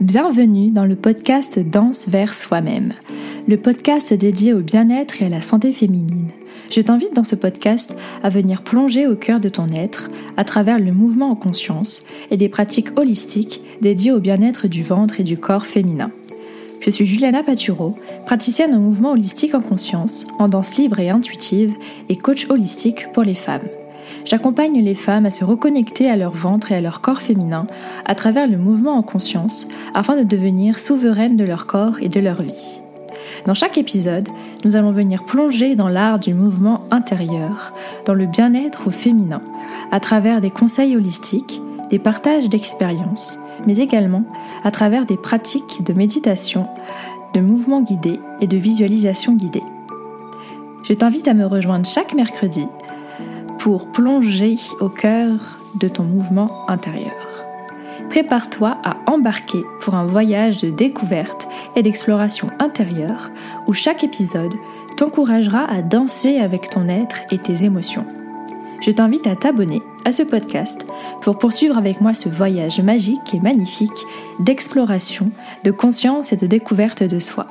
Bienvenue dans le podcast Danse vers soi-même, le podcast dédié au bien-être et à la santé féminine. Je t'invite dans ce podcast à venir plonger au cœur de ton être à travers le mouvement en conscience et des pratiques holistiques dédiées au bien-être du ventre et du corps féminin. Je suis Juliana Paturo, praticienne en mouvement holistique en conscience, en danse libre et intuitive et coach holistique pour les femmes. J'accompagne les femmes à se reconnecter à leur ventre et à leur corps féminin à travers le mouvement en conscience afin de devenir souveraines de leur corps et de leur vie. Dans chaque épisode, nous allons venir plonger dans l'art du mouvement intérieur, dans le bien-être au féminin, à travers des conseils holistiques, des partages d'expériences, mais également à travers des pratiques de méditation, de mouvement guidé et de visualisation guidée. Je t'invite à me rejoindre chaque mercredi pour plonger au cœur de ton mouvement intérieur. Prépare-toi à embarquer pour un voyage de découverte et d'exploration intérieure où chaque épisode t'encouragera à danser avec ton être et tes émotions. Je t'invite à t'abonner à ce podcast pour poursuivre avec moi ce voyage magique et magnifique d'exploration, de conscience et de découverte de soi.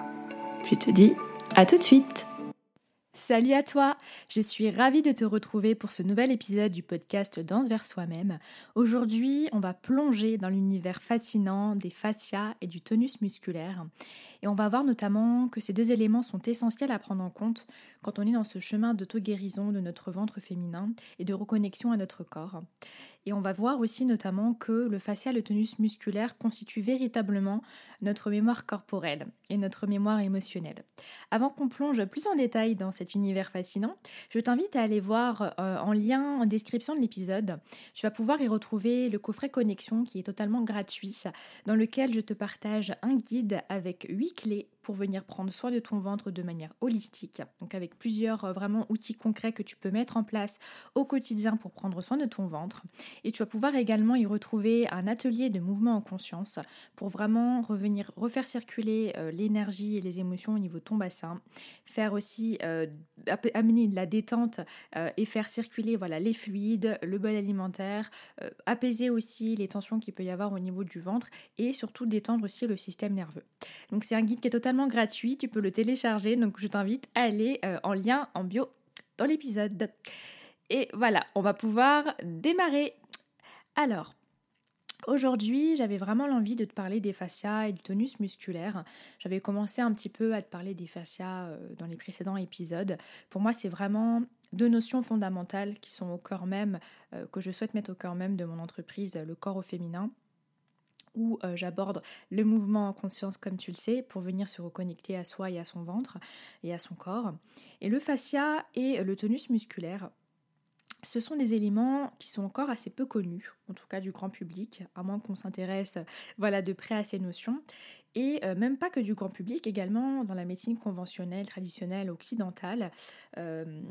Je te dis à tout de suite Salut à toi Je suis ravie de te retrouver pour ce nouvel épisode du podcast Danse vers soi-même. Aujourd'hui, on va plonger dans l'univers fascinant des fascias et du tonus musculaire. Et on va voir notamment que ces deux éléments sont essentiels à prendre en compte quand on est dans ce chemin d'auto-guérison de notre ventre féminin et de reconnexion à notre corps. Et on va voir aussi notamment que le fascia, le tonus musculaire constitue véritablement notre mémoire corporelle et notre mémoire émotionnelle. Avant qu'on plonge plus en détail dans cet univers fascinant, je t'invite à aller voir euh, en lien en description de l'épisode. Tu vas pouvoir y retrouver le coffret connexion qui est totalement gratuit, dans lequel je te partage un guide avec 8 clés pour venir prendre soin de ton ventre de manière holistique. Donc avec plusieurs euh, vraiment outils concrets que tu peux mettre en place au quotidien pour prendre soin de ton ventre. Et tu vas pouvoir également y retrouver un atelier de mouvement en conscience pour vraiment revenir refaire circuler euh, l'énergie et les émotions au niveau de ton bassin, faire aussi euh, amener de la détente et faire circuler voilà les fluides, le bol alimentaire, apaiser aussi les tensions qu'il peut y avoir au niveau du ventre et surtout détendre aussi le système nerveux. Donc c'est un guide qui est totalement gratuit, tu peux le télécharger, donc je t'invite à aller euh, en lien en bio dans l'épisode. Et voilà, on va pouvoir démarrer. Alors, Aujourd'hui, j'avais vraiment l'envie de te parler des fascias et du tonus musculaire. J'avais commencé un petit peu à te parler des fascias euh, dans les précédents épisodes. Pour moi, c'est vraiment deux notions fondamentales qui sont au cœur même, euh, que je souhaite mettre au cœur même de mon entreprise, le corps au féminin où euh, j'aborde le mouvement en conscience comme tu le sais pour venir se reconnecter à soi et à son ventre et à son corps. Et le fascia et le tonus musculaire, ce sont des éléments qui sont encore assez peu connus, en tout cas du grand public, à moins qu'on s'intéresse voilà, de près à ces notions. Et euh, même pas que du grand public, également dans la médecine conventionnelle, traditionnelle, occidentale. Euh,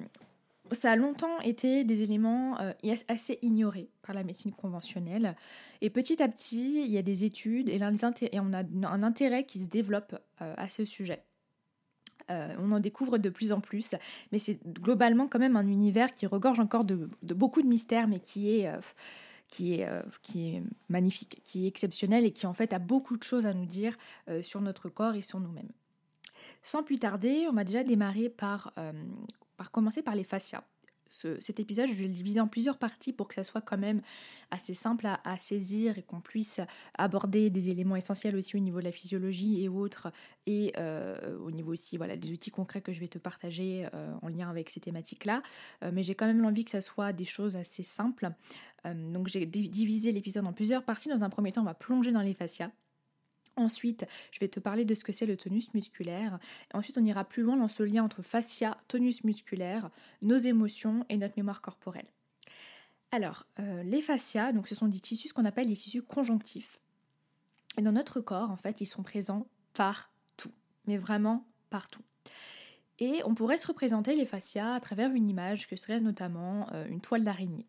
ça a longtemps été des éléments euh, assez ignorés par la médecine conventionnelle. Et petit à petit, il y a des études et, on a un intérêt qui se développe euh, à ce sujet. Euh, on en découvre de plus en plus, mais c'est globalement quand même un univers qui regorge encore de, beaucoup de mystères, mais qui est, qui, est, qui est magnifique, qui est exceptionnel et qui en fait a beaucoup de choses à nous dire sur notre corps et sur nous-mêmes. Sans plus tarder, on va déjà démarrer par par commencer par les fascias. cet épisode, je vais le diviser en plusieurs parties pour que ça soit quand même assez simple à, saisir et qu'on puisse aborder des éléments essentiels aussi au niveau de la physiologie et autres, et euh, au niveau aussi voilà, des outils concrets que je vais te partager euh, en lien avec ces thématiques-là. Euh, mais j'ai quand même l'envie que ça soit des choses assez simples. donc j'ai divisé l'épisode en plusieurs parties. Dans un premier temps, on va plonger dans les fascias. Ensuite, je vais te parler de ce que c'est le tonus musculaire. Ensuite, on ira plus loin dans ce lien entre fascia, tonus musculaire, nos émotions et notre mémoire corporelle. Alors, euh, les fascias, donc ce sont des tissus, qu'on appelle les tissus conjonctifs. Et dans notre corps, en fait, ils sont présents partout, mais vraiment partout. Et on pourrait se représenter les fascias à travers une image que serait notamment euh, une toile d'araignée.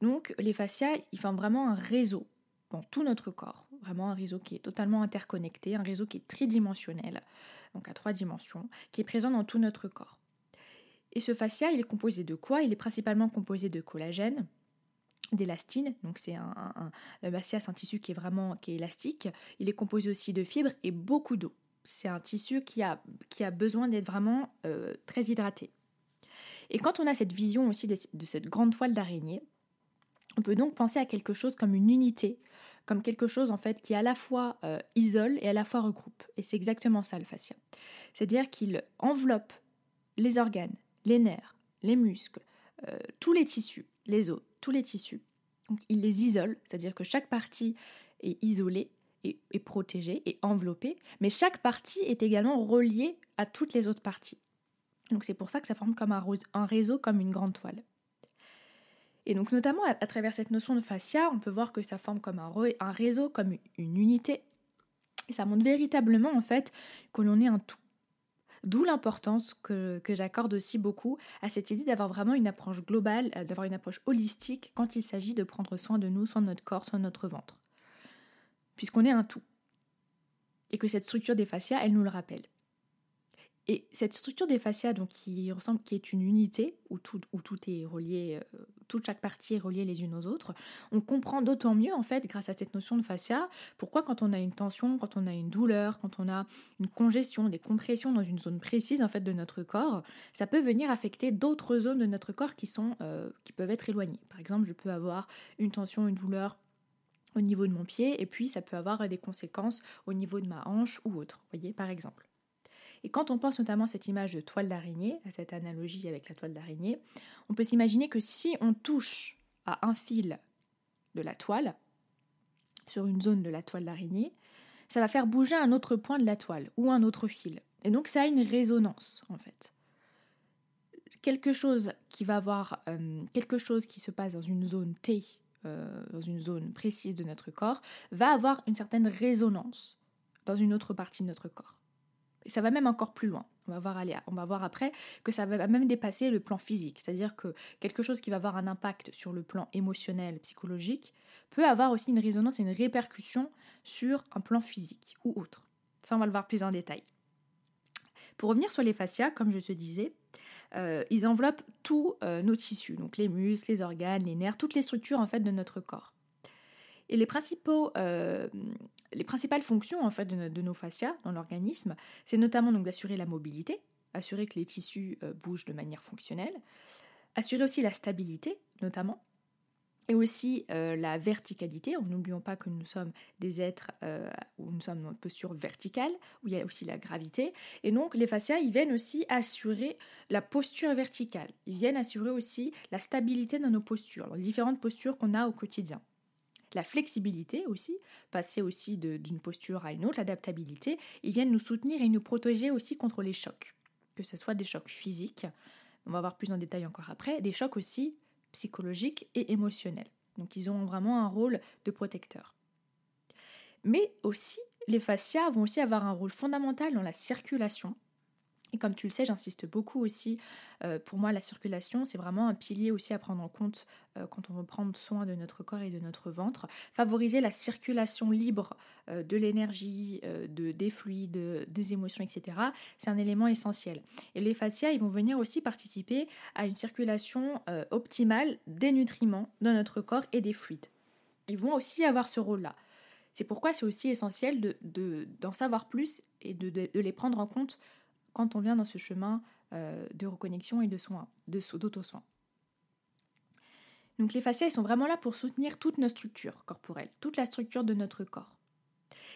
Donc, les fascias, ils forment vraiment un réseau dans tout notre corps. Vraiment un réseau qui est totalement interconnecté, un réseau qui est tridimensionnel, donc à trois dimensions, qui est présent dans tout notre corps. Et ce fascia, il est composé de quoi? Il est principalement composé de collagène, d'élastine, donc c'est un, fascia c'est un tissu qui est vraiment qui est élastique, il est composé aussi de fibres et beaucoup d'eau. C'est un tissu qui a, qui a besoin d'être vraiment euh, très hydraté. Et quand on a cette vision aussi de, cette grande toile d'araignée, on peut donc penser à quelque chose comme une unité, comme quelque chose en fait qui à la fois euh, isole et à la fois regroupe. Et c'est exactement ça le fascia. C'est-à-dire qu'il enveloppe les organes, les nerfs, les muscles, euh, tous les tissus, les os, tous les tissus. Donc il les isole, c'est-à-dire que chaque partie est isolée et, protégée et enveloppée, mais chaque partie est également reliée à toutes les autres parties. Donc c'est pour ça que ça forme comme un, réseau, comme une grande toile. Et donc notamment à, travers cette notion de fascia, on peut voir que ça forme comme un, réseau, comme une unité. Et ça montre véritablement en fait que l'on est un tout. D'où l'importance que, j'accorde aussi beaucoup à cette idée d'avoir vraiment une approche globale, euh, d'avoir une approche holistique quand il s'agit de prendre soin de nous, soit de notre corps, soit de notre ventre. Puisqu'on est un tout. Et que cette structure des fascias, elle nous le rappelle. Et cette structure des fascias, donc qui ressemble, qui est une unité où tout, est relié, euh, toute chaque partie est reliée les unes aux autres, on comprend d'autant mieux en fait, grâce à cette notion de fascia, pourquoi quand on a une tension, quand on a une douleur, quand on a une congestion, des compressions dans une zone précise en fait de notre corps, ça peut venir affecter d'autres zones de notre corps qui euh, qui peuvent être éloignées. Par exemple, je peux avoir une tension, une douleur au niveau de mon pied, et puis ça peut avoir des conséquences au niveau de ma hanche ou autre. Voyez, par exemple. Et quand on pense notamment à cette image de toile d'araignée, à cette analogie avec la toile d'araignée, on peut s'imaginer que si on touche à un fil de la toile, sur une zone de la toile d'araignée, ça va faire bouger un autre point de la toile ou un autre fil. Et donc ça a une résonance en fait. Quelque chose qui va avoir euh, quelque chose qui se passe dans une zone T, euh, dans une zone précise de notre corps, va avoir une certaine résonance dans une autre partie de notre corps. Et ça va même encore plus loin. On va, voir après que ça va même dépasser le plan physique. C'est-à-dire que quelque chose qui va avoir un impact sur le plan émotionnel, psychologique, peut avoir aussi une résonance et une répercussion sur un plan physique ou autre. Ça, on va le voir plus en détail. Pour revenir sur les fascias, comme je te disais, euh, ils enveloppent tous euh, nos tissus, donc les muscles, les organes, les nerfs, toutes les structures en fait de notre corps. Et les, principaux, euh, les principales fonctions en fait de, nos fascias dans l'organisme, c'est notamment d'assurer la mobilité, assurer que les tissus euh, bougent de manière fonctionnelle, assurer aussi la stabilité notamment, et aussi euh, la verticalité. N'oublions pas que nous sommes des êtres où nous sommes en posture verticale, où il y a aussi la gravité. Et donc les fascias, ils viennent aussi assurer la posture verticale. Ils viennent assurer aussi la stabilité dans nos postures, les différentes postures qu'on a au quotidien. La flexibilité aussi, passer aussi d'une posture à une autre, l'adaptabilité, ils viennent nous soutenir et nous protéger aussi contre les chocs, que ce soit des chocs physiques, on va voir plus en détail encore après, des chocs aussi psychologiques et émotionnels. Donc ils ont vraiment un rôle de protecteur. Mais aussi, les fascias vont aussi avoir un rôle fondamental dans la circulation et comme tu le sais, j'insiste beaucoup aussi, euh, pour moi la circulation, c'est vraiment un pilier aussi à prendre en compte euh, quand on veut prendre soin de notre corps et de notre ventre. Favoriser la circulation libre euh, de l'énergie, de, des fluides, des émotions, etc. C'est un élément essentiel. Et les fascias, ils vont venir aussi participer à une circulation optimale des nutriments dans notre corps et des fluides. Ils vont aussi avoir ce rôle-là. C'est pourquoi c'est aussi essentiel d'en de, d'en savoir plus et de, de les prendre en compte quand on vient dans ce chemin euh, de reconnexion et de soins, d'auto-soins. Donc les fascias, sont vraiment là pour soutenir toutes nos structures corporelles, toute la structure de notre corps.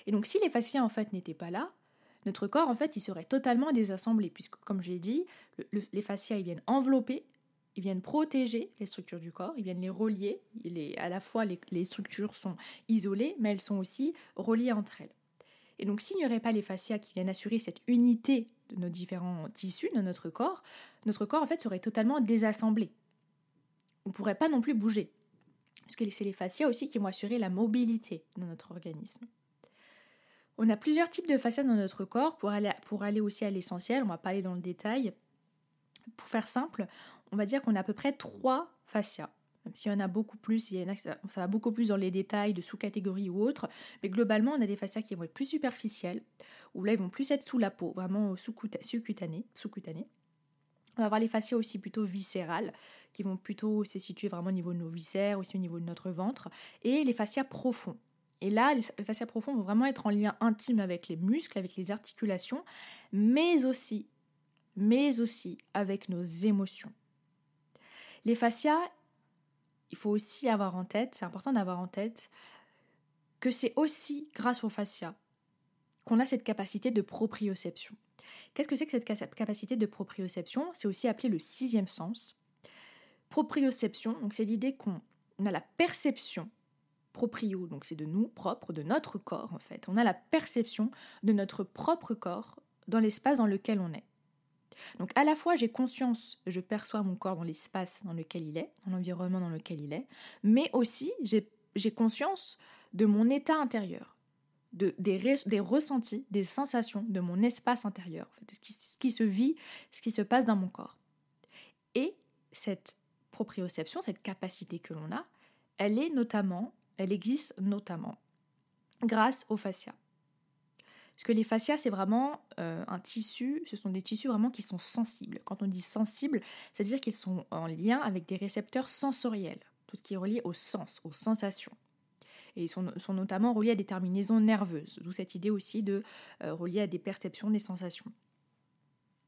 Et donc si les fascias en fait n'étaient pas là, notre corps en fait il serait totalement désassemblé puisque comme je l'ai dit, les fascias ils viennent envelopper, ils viennent protéger les structures du corps, ils viennent les relier. à la fois les, les structures sont isolées mais elles sont aussi reliées entre elles. Et donc s'il n'y aurait pas les fascias qui viennent assurer cette unité nos différents tissus de notre corps, notre corps serait totalement désassemblé. On ne pourrait pas non plus bouger. Parce que c'est les fascias aussi qui vont assurer la mobilité de notre organisme. On a plusieurs types de fascias dans notre corps pour aller, aussi à l'essentiel, on va pas aller dans le détail. Pour faire simple, on va dire qu'on a à peu près trois fascias. Même s'il y en a beaucoup plus, il y en a, ça, va beaucoup plus dans les détails de sous-catégories ou autres, mais globalement, on a des fascias qui vont être plus superficielles, où là, ils vont plus être sous la peau, vraiment sous-cutanées. Sous On va avoir les fascias aussi plutôt viscérales, qui vont plutôt se situer vraiment au niveau de nos viscères, aussi au niveau de notre ventre, et les fascias profonds. Et là, les fascias profonds vont vraiment être en lien intime avec les muscles, avec les articulations, mais aussi, mais aussi avec nos émotions. Les fascias, il faut aussi avoir en tête, c'est important d'avoir en tête, que c'est aussi grâce aux fascias qu'on a cette capacité de proprioception. Qu'est-ce que c'est que cette capacité de proprioception? C'est aussi appelé le sixième sens. Proprioception, donc c'est l'idée qu'on a la perception proprio, donc c'est de nous propre, de notre corps en fait. On a la perception de notre propre corps dans l'espace dans lequel on est. Donc à la fois j'ai conscience, je perçois mon corps dans l'espace dans lequel il est, dans l'environnement dans lequel il est, mais aussi j'ai conscience de mon état intérieur, de, des, ressentis, des sensations de mon espace intérieur, en fait, ce, qui, ce qui se vit, ce qui se passe dans mon corps. Et cette proprioception, cette capacité que l'on a, elle est notamment, elle existe notamment grâce aux fascias. Parce que les fascias, c'est vraiment euh, un tissu, ce sont des tissus vraiment qui sont sensibles. Quand on dit sensibles, c'est-à-dire qu'ils sont en lien avec des récepteurs sensoriels, tout ce qui est relié au sens, aux sensations. Et ils sont, notamment reliés à des terminaisons nerveuses, d'où cette idée aussi de euh, relier à des perceptions, des sensations.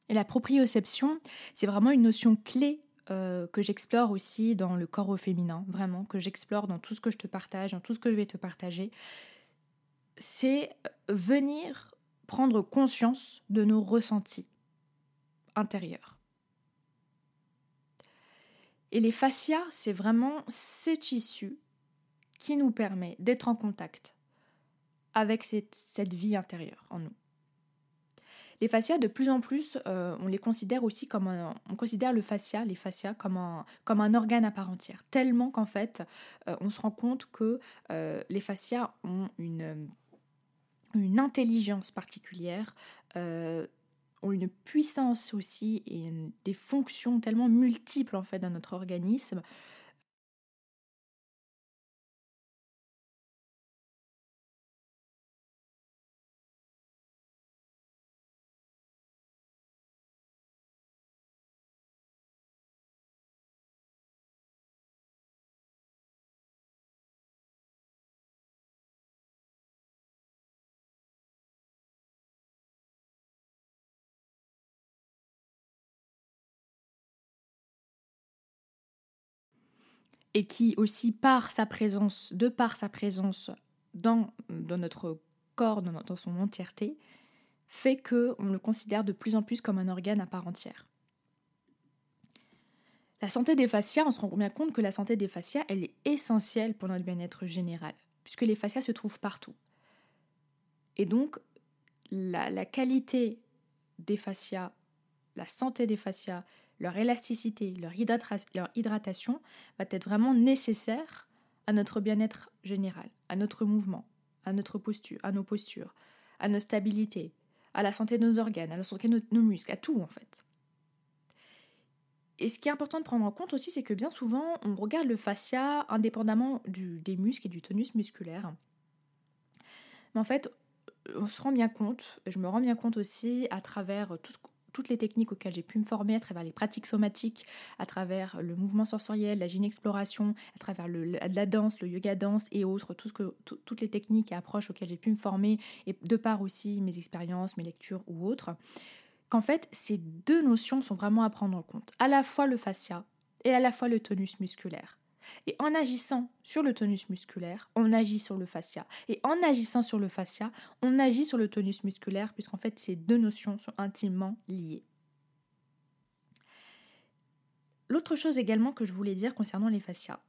Et la proprioception, c'est vraiment une notion clé euh, que j'explore aussi dans le corps au féminin, vraiment, que j'explore dans tout ce que je te partage, dans tout ce que je vais te partager c'est venir prendre conscience de nos ressentis intérieurs. Et les fascias, c'est vraiment ces tissus qui nous permet d'être en contact avec cette, vie intérieure en nous. Les fascias, de plus en plus, euh, on les considère aussi comme un, on considère le fascia, les fascias, comme un, organe à part entière. Tellement qu'en fait, euh, on se rend compte que euh, les fascias ont une une intelligence particulière, euh, ont une puissance aussi et des fonctions tellement multiples en fait dans notre organisme et qui aussi par sa présence, de par sa présence dans, notre corps, dans, son entièreté, fait que on le considère de plus en plus comme un organe à part entière. La santé des fascias, on se rend bien compte que la santé des fascias, elle est essentielle pour notre bien-être général, puisque les fascias se trouvent partout. Et donc, la qualité des fascias, la santé des fascias, leur élasticité, leur, hydratation va être vraiment nécessaire à notre bien-être général, à notre mouvement, à notre posture, à nos postures, à notre stabilité, à la santé de nos organes, à la santé de nos muscles, à tout en fait. Et ce qui est important de prendre en compte aussi, c'est que bien souvent, on regarde le fascia indépendamment des muscles et du tonus musculaire. Mais en fait, on se rend bien compte, je me rends bien compte aussi à travers tout ce, toutes les techniques auxquelles j'ai pu me former, à travers les pratiques somatiques, à travers le mouvement sensoriel, la gynéxploration, à travers la danse, le yoga danse et autres, toutes les techniques et approches auxquelles j'ai pu me former, et de part aussi mes expériences, mes lectures ou autres, qu'en fait, ces deux notions sont vraiment à prendre en compte. À la fois le fascia et à la fois le tonus musculaire. Et en agissant sur le tonus musculaire, on agit sur le fascia. Et en agissant sur le fascia, on agit sur le tonus musculaire, puisqu'en fait ces deux notions sont intimement liées. L'autre chose également que je voulais dire concernant les fascias,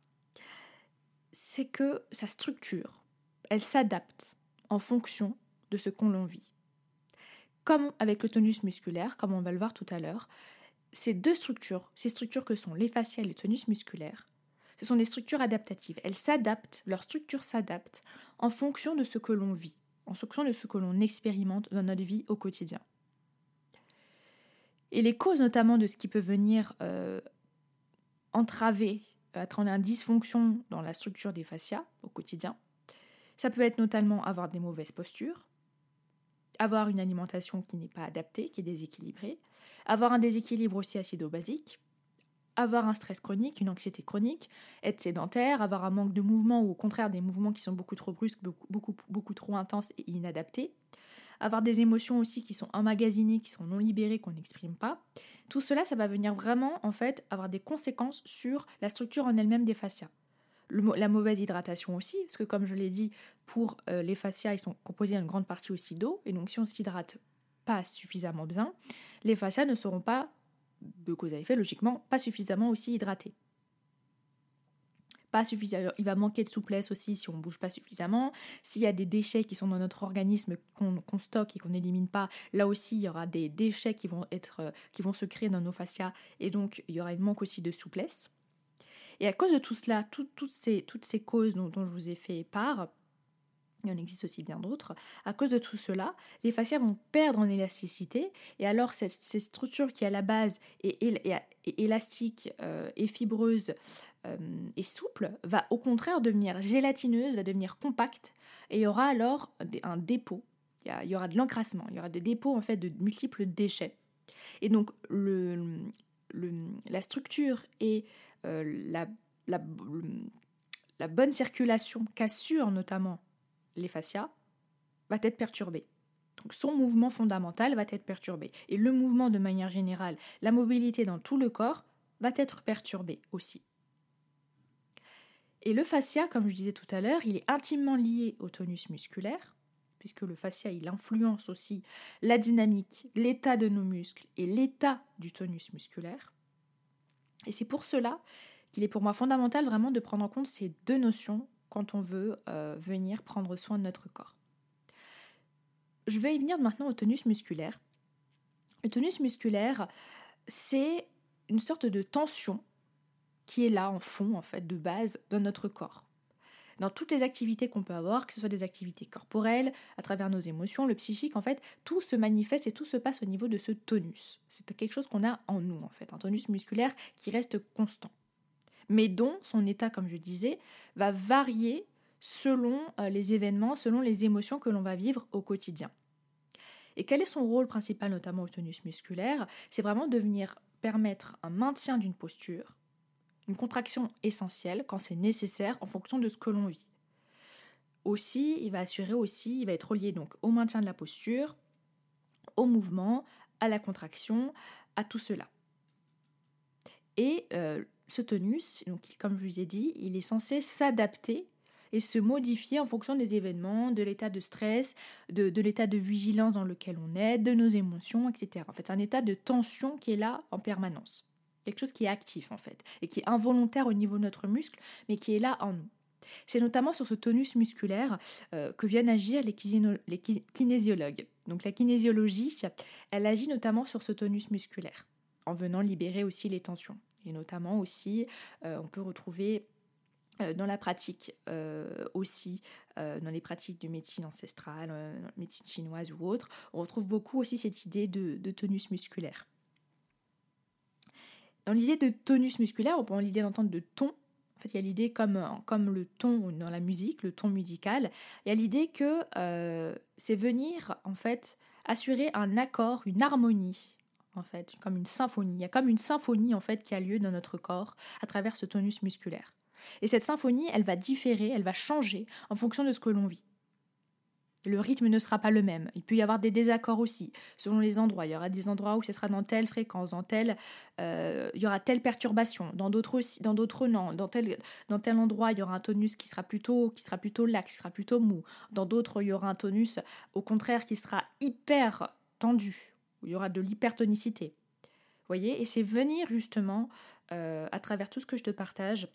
c'est que sa structure, elle s'adapte en fonction de ce qu'on l'en vit. Comme avec le tonus musculaire, comme on va le voir tout à l'heure, ces deux structures, ces structures que sont les fascias et le tonus musculaire, ce sont des structures adaptatives. Elles s'adaptent, leur structure s'adapte en fonction de ce que l'on vit, en fonction de ce que l'on expérimente dans notre vie au quotidien. Et les causes notamment de ce qui peut venir euh, entraver, être en dysfonction dans la structure des fascias au quotidien, ça peut être notamment avoir des mauvaises postures, avoir une alimentation qui n'est pas adaptée, qui est déséquilibrée, avoir un déséquilibre aussi acido-basique, avoir un stress chronique, une anxiété chronique, être sédentaire, avoir un manque de mouvement ou au contraire des mouvements qui sont beaucoup trop brusques, beaucoup, beaucoup, trop intenses et inadaptés, avoir des émotions aussi qui sont emmagasinées, qui sont non libérées, qu'on n'exprime pas. Tout cela, ça va venir vraiment en fait avoir des conséquences sur la structure en elle-même des fascias. la mauvaise hydratation aussi, parce que comme je l'ai dit, pour euh, les fascias, ils sont composés en grande partie aussi d'eau, et donc si on s'hydrate pas suffisamment bien, les fascias ne seront pas de cause à effet, logiquement, pas suffisamment aussi hydraté. Pas suffisamment, il va manquer de souplesse aussi si on ne bouge pas suffisamment. S'il y a des déchets qui sont dans notre organisme qu'on stocke et qu'on n'élimine pas, là aussi il y aura des déchets qui vont, être, euh, qui vont se créer dans nos fascias et donc il y aura une manque aussi de souplesse. Et à cause de tout cela, toutes, ces, causes dont je vous ai fait part, il en existe aussi bien d'autres. À cause de tout cela, les fascias vont perdre en élasticité et alors cette, structure qui à la base est, élastique euh, et fibreuse euh, et souple va au contraire devenir gélatineuse, va devenir compacte et il y aura alors un dépôt, il y, aura de l'encrassement, il y aura des dépôts en fait de multiples déchets. Et donc la structure et euh, la, la bonne circulation qu'assure notamment les fascias, va être perturbé. Donc son mouvement fondamental va être perturbé. Et le mouvement de manière générale, la mobilité dans tout le corps, va être perturbé aussi. Et le fascia, comme je disais tout à l'heure, il est intimement lié au tonus musculaire, puisque le fascia, il influence aussi la dynamique, l'état de nos muscles et l'état du tonus musculaire. Et c'est pour cela qu'il est pour moi fondamental vraiment de prendre en compte ces deux notions quand on veut euh, venir prendre soin de notre corps. Je vais y venir maintenant au tonus musculaire. Le tonus musculaire, c'est une sorte de tension qui est là en fond, en fait, de base, dans notre corps. Dans toutes les activités qu'on peut avoir, que ce soit des activités corporelles, à travers nos émotions, le psychique, en fait, tout se manifeste et tout se passe au niveau de ce tonus. C'est quelque chose qu'on a en nous, en fait, un tonus musculaire qui reste constant mais dont son état, comme je disais, va varier selon euh, les événements, selon les émotions que l'on va vivre au quotidien. Et quel est son rôle principal, notamment au tonus musculaire? C'est vraiment de venir permettre un maintien d'une posture, une contraction essentielle quand c'est nécessaire en fonction de ce que l'on vit. Aussi, il va assurer aussi, il va être relié donc au maintien de la posture, au mouvement, à la contraction, à tout cela. Et euh, ce tonus, donc, comme je vous ai dit, il est censé s'adapter et se modifier en fonction des événements, de l'état de stress, de, l'état de vigilance dans lequel on est, de nos émotions, etc. En fait, c'est un état de tension qui est là en permanence. Quelque chose qui est actif, en fait, et qui est involontaire au niveau de notre muscle, mais qui est là en nous. C'est notamment sur ce tonus musculaire euh, que viennent agir les, les kinésiologues. Donc la kinésiologie, elle agit notamment sur ce tonus musculaire, en venant libérer aussi les tensions. Et notamment aussi, euh, on peut retrouver euh, dans la pratique euh, aussi, dans les pratiques de médecine ancestrale, médecine chinoise ou autre, on retrouve beaucoup aussi cette idée de, tonus musculaire. Dans l'idée de tonus musculaire, on prend l'idée d'entendre de ton. En fait, il y a l'idée comme, comme le ton dans la musique, le ton musical. Il y a l'idée que c'est venir en fait assurer un accord, une harmonie en fait, comme une symphonie. Il y a comme une symphonie en fait qui a lieu dans notre corps à travers ce tonus musculaire. Et cette symphonie, elle va différer, elle va changer en fonction de ce que l'on vit. Le rythme ne sera pas le même. Il peut y avoir des désaccords aussi, selon les endroits. Il y aura des endroits où ce sera dans telle fréquence, dans telle, euh, il y aura telle perturbation. Dans d'autres aussi, dans d'autres non. Dans tel, dans tel endroit, il y aura un tonus qui sera plutôt, qui sera plutôt lax, qui sera plutôt mou. Dans d'autres, il y aura un tonus, au contraire, qui sera hyper tendu il y aura de l'hypertonicité. voyez Et c'est venir justement, euh, à travers tout ce que je te partage,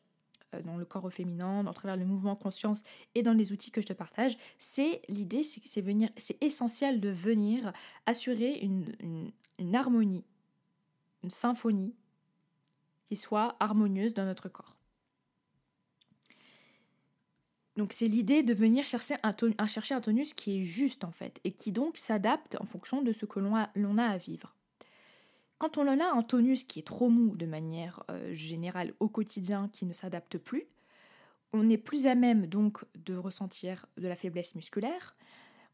euh, dans le corps féminin, à travers le mouvement conscience et dans les outils que je te partage, c'est l'idée, c'est venir, c'est essentiel de venir assurer une harmonie, une symphonie qui soit harmonieuse dans notre corps. Donc c'est l'idée de venir chercher un, tonus qui est juste en fait, et qui donc s'adapte en fonction de ce que l'on a, à vivre. Quand on en a un tonus qui est trop mou de manière euh, générale au quotidien, qui ne s'adapte plus, on est plus à même donc de ressentir de la faiblesse musculaire,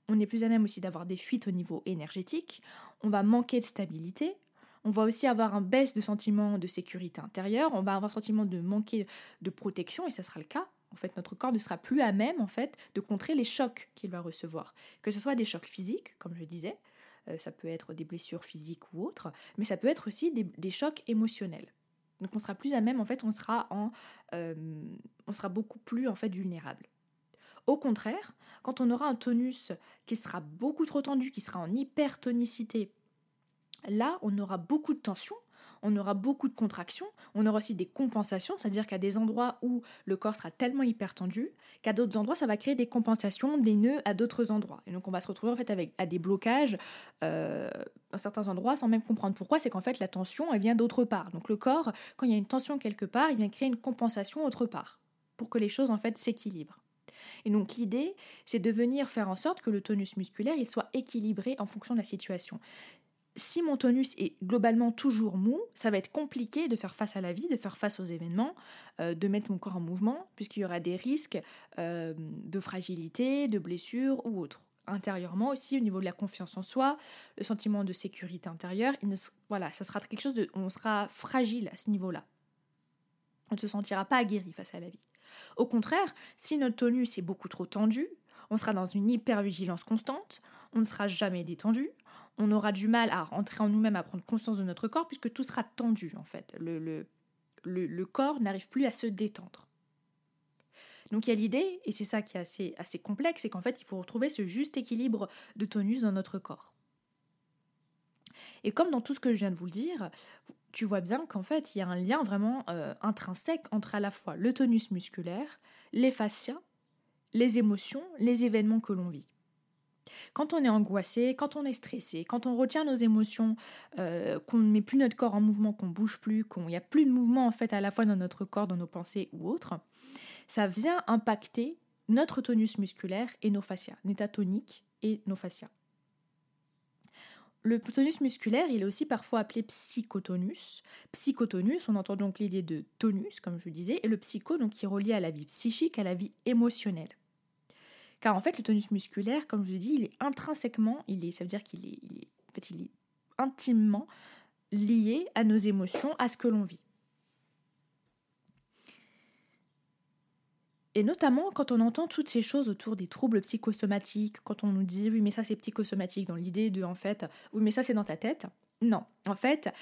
on est plus à même aussi d'avoir des fuites au niveau énergétique, on va manquer de stabilité, on va aussi avoir un baisse de sentiment de sécurité intérieure, on va avoir un sentiment de manquer de protection, et ça sera le cas. En fait, notre corps ne sera plus à même en fait de contrer les chocs qu'il va recevoir, que ce soit des chocs physiques, comme je disais, euh, ça peut être des blessures physiques ou autres, mais ça peut être aussi des, chocs émotionnels. Donc on sera plus à même, en fait, on sera, en, euh, on sera beaucoup plus en fait vulnérable. Au contraire, quand on aura un tonus qui sera beaucoup trop tendu, qui sera en hypertonicité, là, on aura beaucoup de tension, on aura beaucoup de contractions, on aura aussi des compensations, c'est-à-dire qu'à des endroits où le corps sera tellement hyper tendu, qu'à d'autres endroits, ça va créer des compensations, des nœuds à d'autres endroits. Et donc on va se retrouver en fait avec à des blocages euh, à certains endroits sans même comprendre pourquoi, c'est qu'en fait la tension, elle vient d'autre part. Donc le corps, quand il y a une tension quelque part, il vient créer une compensation autre part, pour que les choses en fait s'équilibrent. Et donc l'idée, c'est de venir faire en sorte que le tonus musculaire, il soit équilibré en fonction de la situation si mon tonus est globalement toujours mou, ça va être compliqué de faire face à la vie, de faire face aux événements, euh, de mettre mon corps en mouvement, puisqu'il y aura des risques euh, de fragilité, de blessure ou autre. Intérieurement aussi, au niveau de la confiance en soi, le sentiment de sécurité intérieure, voilà, ça sera quelque chose de, on sera fragile à ce niveau-là. On ne se sentira pas aguerri face à la vie. Au contraire, si notre tonus est beaucoup trop tendu, on sera dans une hypervigilance constante, on ne sera jamais détendu, on aura du mal à rentrer en nous-mêmes, à prendre conscience de notre corps, puisque tout sera tendu en fait. Le, le, corps n'arrive plus à se détendre. Donc il y a l'idée, et c'est ça qui est assez, assez complexe, c'est qu'en fait il faut retrouver ce juste équilibre de tonus dans notre corps. Et comme dans tout ce que je viens de vous le dire, tu vois bien qu'en fait il y a un lien vraiment euh, intrinsèque entre à la fois le tonus musculaire, les fascias, les émotions, les événements que l'on vit. Quand on est angoissé, quand on est stressé, quand on retient nos émotions, euh, qu'on ne met plus notre corps en mouvement, qu'on bouge plus, qu'il n'y a plus de mouvement en fait à la fois dans notre corps, dans nos pensées ou autres, ça vient impacter notre tonus musculaire et nos fascias, l'état tonique et nos fascias. Le tonus musculaire, il est aussi parfois appelé psychotonus. Psychotonus, on entend donc l'idée de tonus, comme je disais, et le psycho, donc qui est relié à la vie psychique, à la vie émotionnelle. Car en fait, le tonus musculaire, comme je vous dis, il est intrinsèquement, il est, ça veut dire qu'il est, il est, en fait, il est intimement lié à nos émotions, à ce que l'on vit. Et notamment quand on entend toutes ces choses autour des troubles psychosomatiques, quand on nous dit oui mais ça c'est psychosomatique, dans l'idée de en fait oui mais ça c'est dans ta tête. Non, en fait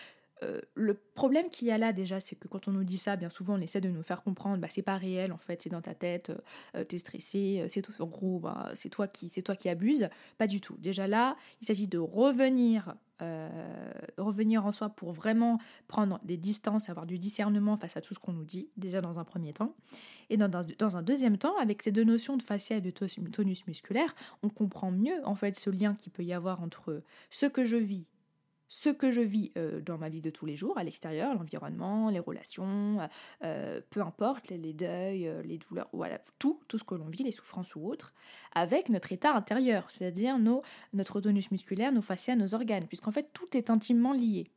euh, le problème qu'il y a là déjà, c'est que quand on nous dit ça, bien souvent on essaie de nous faire comprendre, bah c'est pas réel en fait, c'est dans ta tête, euh, euh, t'es stressé, c'est tout, en gros, bah, c'est toi qui, c'est toi qui abuses. Pas du tout. Déjà là, il s'agit de revenir, revenir en soi pour vraiment prendre des distances, avoir du discernement face à tout ce qu'on nous dit. Déjà dans un premier temps, et dans, dans, un deuxième temps, avec ces deux notions de fascia et de tonus musculaire, on comprend mieux en fait ce lien qu'il peut y avoir entre ce que je vis ce que je vis euh, dans ma vie de tous les jours, à l'extérieur, l'environnement, les relations, euh, peu importe, les, deuils, euh, les douleurs, voilà, tout, tout ce que l'on vit, les souffrances ou autres, avec notre état intérieur, c'est-à-dire nos, notre tonus musculaire, nos fascias, nos organes, puisqu'en fait tout est intimement lié.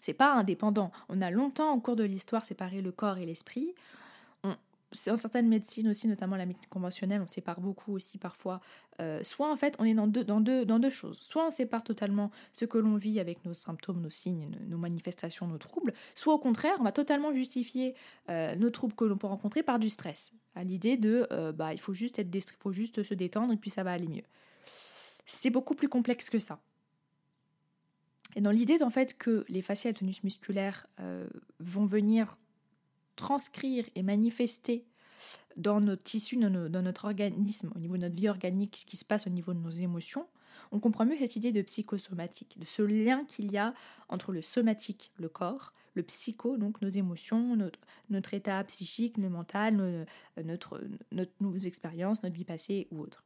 C'est pas indépendant. On a longtemps au cours de l'histoire séparé le corps et l'esprit en certaines médecines aussi, notamment la médecine conventionnelle, on sépare beaucoup aussi parfois. Euh, soit en fait, on est dans deux, dans, deux, dans deux choses. Soit on sépare totalement ce que l'on vit avec nos symptômes, nos signes, nos manifestations, nos troubles. Soit au contraire, on va totalement justifier euh, nos troubles que l'on peut rencontrer par du stress. À l'idée de, euh, bah, il faut juste être il faut juste se détendre et puis ça va aller mieux. C'est beaucoup plus complexe que ça. Et dans l'idée en fait que les fascias et tonus musculaires vont venir transcrire et manifester dans notre tissu, dans, notre organisme, au niveau de notre vie organique, ce qui se passe au niveau de nos émotions, on comprend mieux cette idée de psychosomatique, de ce lien qu'il y a entre le somatique, le corps, le psycho, donc nos émotions, notre, état psychique, le mental, notre, nos expériences, notre vie passée ou autre.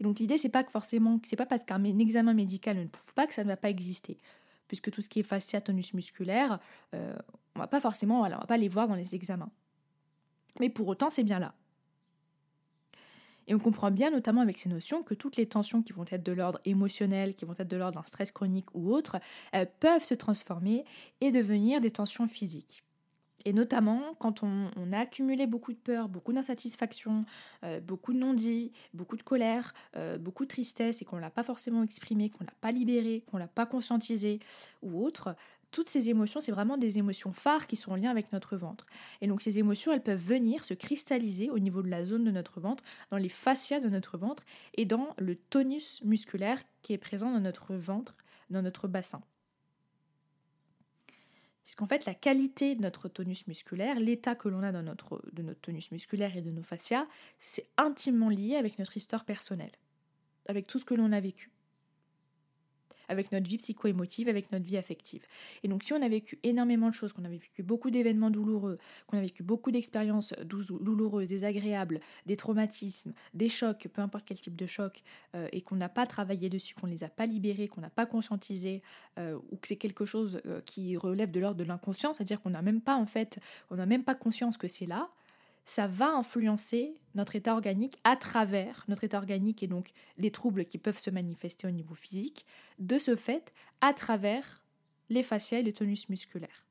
Et donc l'idée, c'est pas que forcément, c'est pas parce qu'un examen médical ne prouve pas que ça ne va pas exister puisque tout ce qui est fascia, tonus musculaire, euh, on va pas forcément, on va pas les voir dans les examens. Mais pour autant, c'est bien là. Et on comprend bien, notamment avec ces notions, que toutes les tensions qui vont être de l'ordre émotionnel, qui vont être de l'ordre d'un stress chronique ou autre, peuvent se transformer et devenir des tensions physiques. Et notamment quand on, a accumulé beaucoup de peur, beaucoup d'insatisfaction, euh, beaucoup de non-dits, beaucoup de colère, euh, beaucoup de tristesse et qu'on ne l'a pas forcément exprimé, qu'on ne l'a pas libéré, qu'on ne l'a pas conscientisé ou autre, toutes ces émotions, c'est vraiment des émotions phares qui sont en lien avec notre ventre. Et donc ces émotions, elles peuvent venir se cristalliser au niveau de la zone de notre ventre, dans les fascias de notre ventre et dans le tonus musculaire qui est présent dans notre ventre, dans notre bassin. Puisqu'en fait, la qualité de notre tonus musculaire, l'état que l'on a de notre tonus musculaire et de nos fascias, c'est intimement lié avec notre histoire personnelle, avec tout ce que l'on a vécu avec notre vie psycho-émotive, avec notre vie affective. Et donc si on a vécu énormément de choses, qu'on a vécu beaucoup d'événements douloureux, qu'on a vécu beaucoup d'expériences douloureuses, désagréables, des traumatismes, des chocs, peu importe quel type de choc, euh, et qu'on n'a pas travaillé dessus, qu'on ne les a pas libérés, qu'on n'a pas conscientisé, euh, ou que c'est quelque chose euh, qui relève de l'ordre de l'inconscient, c'est-à-dire qu'on n'a même pas en fait, on n'a même pas conscience que c'est là, ça va influencer notre état organique à travers notre état organique et donc les troubles qui peuvent se manifester au niveau physique, de ce fait, à travers les fascias et le tonus musculaire.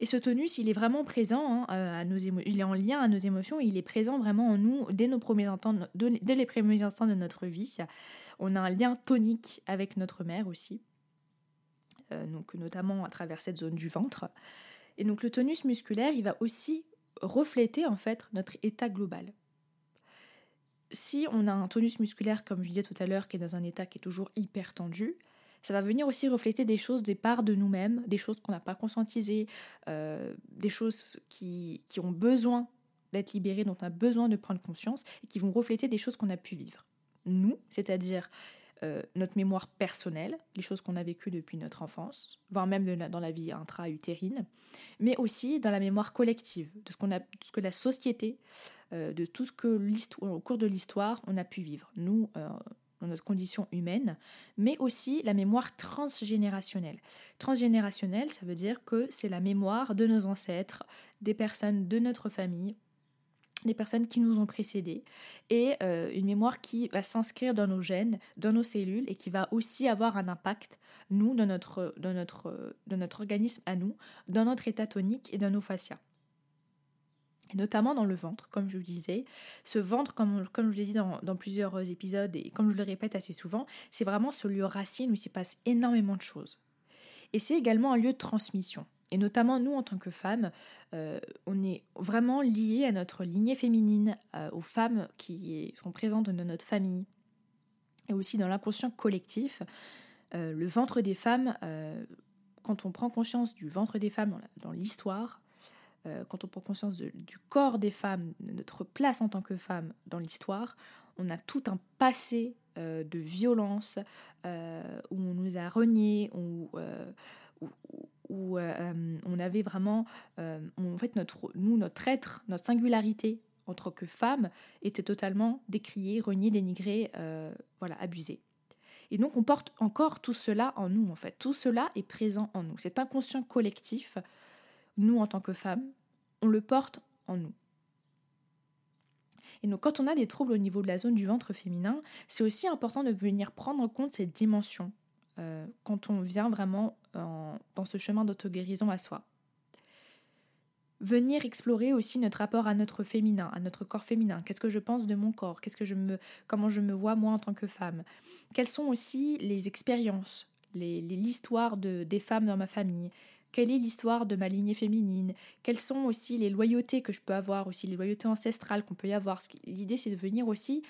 Et ce tonus, il est vraiment présent, hein, à nos il est en lien à nos émotions, il est présent vraiment en nous dès, nos premiers instants, dès les premiers instants de notre vie. On a un lien tonique avec notre mère aussi, euh, donc notamment à travers cette zone du ventre. Et donc le tonus musculaire, il va aussi refléter en fait notre état global. Si on a un tonus musculaire, comme je disais tout à l'heure, qui est dans un état qui est toujours hyper tendu, ça va venir aussi refléter des choses, des parts de nous-mêmes, des choses qu'on n'a pas conscientisées, euh, des choses qui, qui ont besoin d'être libérées, dont on a besoin de prendre conscience, et qui vont refléter des choses qu'on a pu vivre. Nous, c'est-à-dire euh, notre mémoire personnelle, les choses qu'on a vécues depuis notre enfance, voire même dans la vie intra-utérine, mais aussi dans la mémoire collective, de ce, a, ce que la société, euh, de tout ce que au cours de l'histoire, on a pu vivre, nous, euh, dans notre condition humaine, mais aussi la mémoire transgénérationnelle. Transgénérationnelle, ça veut dire que c'est la mémoire de nos ancêtres, des personnes de notre famille, des personnes qui nous ont précédés et euh, une mémoire qui va s'inscrire dans nos gènes, dans nos cellules et qui va aussi avoir un impact, nous, dans notre, dans notre, dans notre organisme à nous, dans notre état tonique et dans nos fascias. Notamment dans le ventre, comme je vous disais. Ce ventre, comme, comme je vous l'ai dit dans, dans, plusieurs épisodes et comme je le répète assez souvent, c'est vraiment ce lieu racine où il se passe énormément de choses. Et c'est également un lieu de transmission. Et notamment nous, en tant que femmes, euh, on est vraiment liés à notre lignée féminine, euh, aux femmes qui sont présentes dans notre famille, et aussi dans l'inconscient collectif. Euh, le ventre des femmes, quand on prend conscience du ventre des femmes dans l'histoire, quand on prend conscience du corps des femmes, de notre place en tant que femme dans l'histoire, on a tout un passé de violence où on nous a reniés, où, où euh, euh, on avait vraiment, euh, en fait, notre, nous, notre être, notre singularité en tant que femme était totalement décriée, reniée, dénigrée, voilà, abusée. Et donc on porte encore tout cela en nous, en fait. Tout cela est présent en nous. Cet inconscient collectif, nous en tant que femmes, on le porte en nous. Et donc quand on a des troubles au niveau de la zone du ventre féminin, c'est aussi important de venir prendre en compte cette dimension euh, quand on vient vraiment dans ce chemin d'auto-guérison à soi. Venir explorer aussi notre rapport à notre féminin, à notre corps féminin. Qu'est-ce que je pense de mon corps? Qu'est-ce que je me, comment je me vois moi en tant que femme? Quelles sont aussi les expériences, l'histoire de, des femmes dans ma famille? Quelle est l'histoire de ma lignée féminine? Quelles sont aussi les loyautés que je peux avoir, aussi les loyautés ancestrales qu'on peut y avoir? L'idée, c'est de venir aussi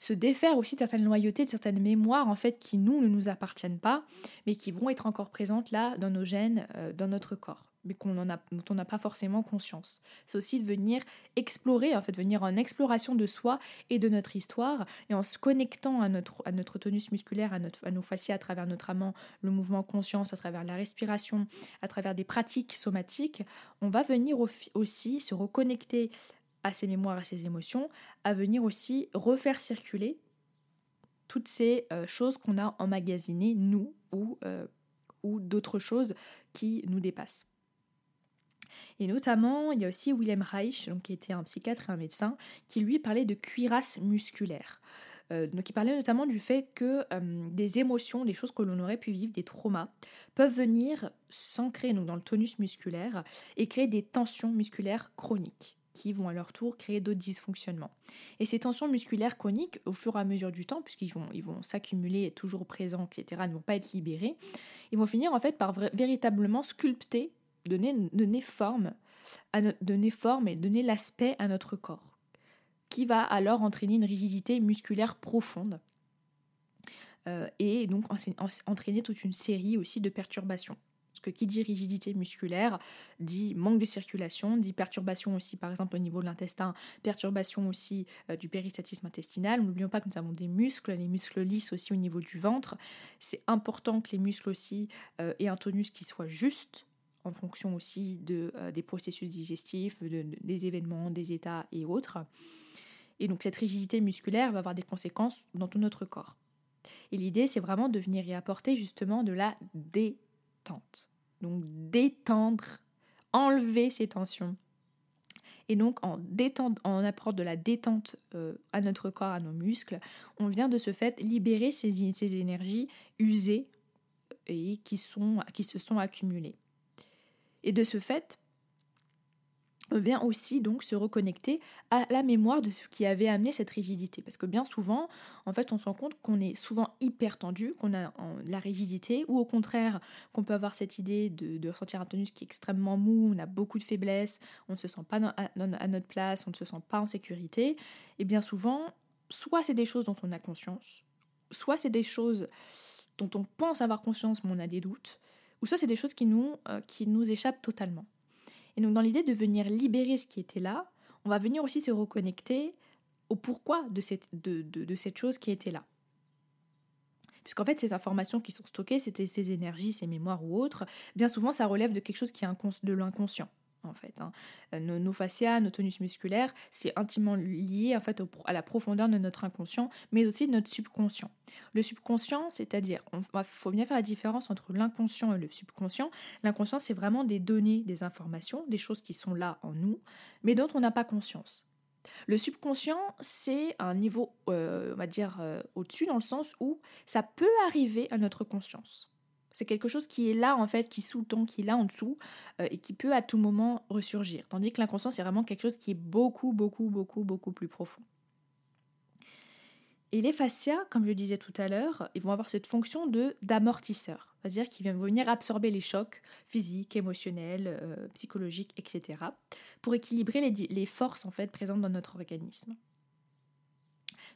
se défaire aussi de certaines loyautés, de certaines mémoires en fait qui nous ne nous appartiennent pas, mais qui vont être encore présentes là dans nos gènes, euh, dans notre corps, mais qu'on dont on n'a pas forcément conscience. C'est aussi de venir explorer, en fait, venir en exploration de soi et de notre histoire, et en se connectant à notre, à notre tonus musculaire, à nos fascias, à travers notre amant, le mouvement conscience, à travers la respiration, à travers des pratiques somatiques, on va venir aussi se reconnecter à ses mémoires, à ses émotions, à venir aussi refaire circuler toutes ces euh, choses qu'on a emmagasinées, nous, ou, euh, ou d'autres choses qui nous dépassent. Et notamment, il y a aussi William Reich, donc, qui était un psychiatre et un médecin, qui lui parlait de cuirasse musculaire. Euh, donc il parlait notamment du fait que des émotions, des choses que l'on aurait pu vivre, des traumas, peuvent venir s'ancrer dans le tonus musculaire et créer des tensions musculaires chroniques qui vont à leur tour créer d'autres dysfonctionnements. Et ces tensions musculaires chroniques, au fur et à mesure du temps, puisqu'ils vont, ils vont s'accumuler, toujours présents, etc., ne vont pas être libérés, ils vont finir en fait par véritablement sculpter, donner, donner forme et donner l'aspect à notre corps qui va alors entraîner une rigidité musculaire profonde euh, et donc entraîner toute une série aussi de perturbations. Parce que qui dit rigidité musculaire dit manque de circulation, dit perturbation aussi par exemple au niveau de l'intestin, perturbation aussi euh, du péristatisme intestinal. N'oublions pas que nous avons des muscles, les muscles lisses aussi au niveau du ventre. C'est important que les muscles aussi euh, aient un tonus qui soit juste en fonction aussi de, des processus digestifs, des événements, des états et autres. Et donc cette rigidité musculaire va avoir des conséquences dans tout notre corps. Et l'idée, c'est vraiment de venir y apporter justement de la Donc détendre, enlever ces tensions. Et donc en, apportant de la détente euh, à notre corps, à nos muscles, on vient de ce fait libérer ces, énergies usées et qui, qui se sont accumulées. Et de ce fait, vient aussi donc se reconnecter à la mémoire de ce qui avait amené cette rigidité. Parce que bien souvent, en fait, on se rend compte qu'on est souvent hyper tendu, qu'on a la rigidité, ou au contraire, qu'on peut avoir cette idée de, ressentir un tonus qui est extrêmement mou, on a beaucoup de faiblesse, on ne se sent pas à, à notre place, on ne se sent pas en sécurité. Et bien souvent, soit c'est des choses dont on a conscience, soit c'est des choses dont on pense avoir conscience mais on a des doutes, ou soit c'est des choses qui nous, euh, qui nous échappent totalement. Et donc dans l'idée de venir libérer ce qui était là, on va venir aussi se reconnecter au pourquoi de cette, chose qui était là. Puisqu'en fait, ces informations qui sont stockées, ces énergies, ces mémoires ou autres, bien souvent, ça relève de quelque chose qui est de l'inconscient en fait. Hein. Euh, nos, fascias, nos tonus musculaires, c'est intimement lié en fait à la profondeur de notre inconscient, mais aussi de notre subconscient. Le subconscient, c'est-à-dire, il faut bien faire la différence entre l'inconscient et le subconscient. L'inconscient, c'est vraiment des données, des informations, des choses qui sont là en nous, mais dont on n'a pas conscience. Le subconscient, c'est un niveau, euh, on va dire, euh, au-dessus dans le sens où ça peut arriver à notre conscience. C'est quelque chose qui est là, en fait, qui sous-tend, qui est là en dessous, euh, et qui peut à tout moment ressurgir. Tandis que l'inconscient, c'est vraiment quelque chose qui est beaucoup, beaucoup, beaucoup, beaucoup plus profond. Et les fascias, comme je le disais tout à l'heure, ils vont avoir cette fonction de d'amortisseur, c'est-à-dire qu'ils vont venir absorber les chocs physiques, émotionnels, euh, psychologiques, etc., pour équilibrer les, les forces en fait présentes dans notre organisme.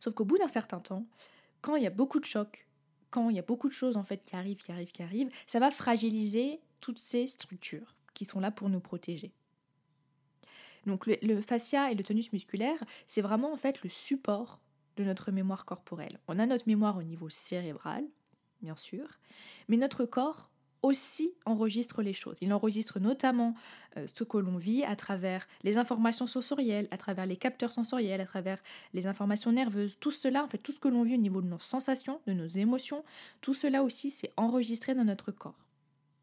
Sauf qu'au bout d'un certain temps, quand il y a beaucoup de chocs, quand il y a beaucoup de choses en fait qui arrivent, qui arrivent, qui arrivent, ça va fragiliser toutes ces structures qui sont là pour nous protéger. Donc le, fascia et le tonus musculaire, c'est vraiment en fait le support de notre mémoire corporelle. On a notre mémoire au niveau cérébral, bien sûr, mais notre corps aussi enregistre les choses. Il enregistre notamment euh, ce que l'on vit à travers les informations sensorielles, à travers les capteurs sensoriels, à travers les informations nerveuses. Tout cela, en fait, tout ce que l'on vit au niveau de nos sensations, de nos émotions, tout cela aussi, c'est enregistré dans notre corps.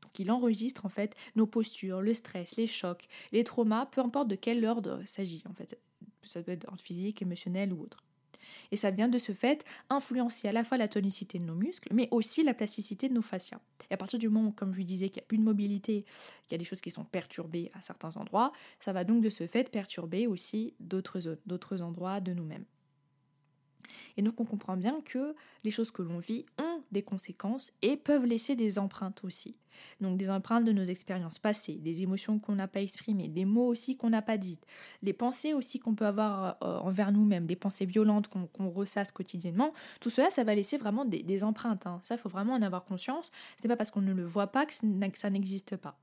Donc il enregistre en fait nos postures, le stress, les chocs, les traumas, peu importe de quel ordre s'agit en fait. Ça peut être physique, émotionnel ou autre. Et ça vient de ce fait influencer à la fois la tonicité de nos muscles, mais aussi la plasticité de nos fascias. Et à partir du moment, comme je disais, qu'il n'y a plus de mobilité, qu'il y a des choses qui sont perturbées à certains endroits, ça va donc de ce fait perturber aussi d'autres zones, d'autres endroits de nous-mêmes. Et donc on comprend bien que les choses que l'on vit ont des conséquences et peuvent laisser des empreintes aussi. Donc des empreintes de nos expériences passées, des émotions qu'on n'a pas exprimées, des mots aussi qu'on n'a pas dites, les pensées aussi qu'on peut avoir euh, envers nous-mêmes, des pensées violentes qu'on ressasse quotidiennement. Tout cela, ça va laisser vraiment des, empreintes. Hein. Ça, il faut vraiment en avoir conscience. Ce n'est pas parce qu'on ne le voit pas que ça n'existe pas.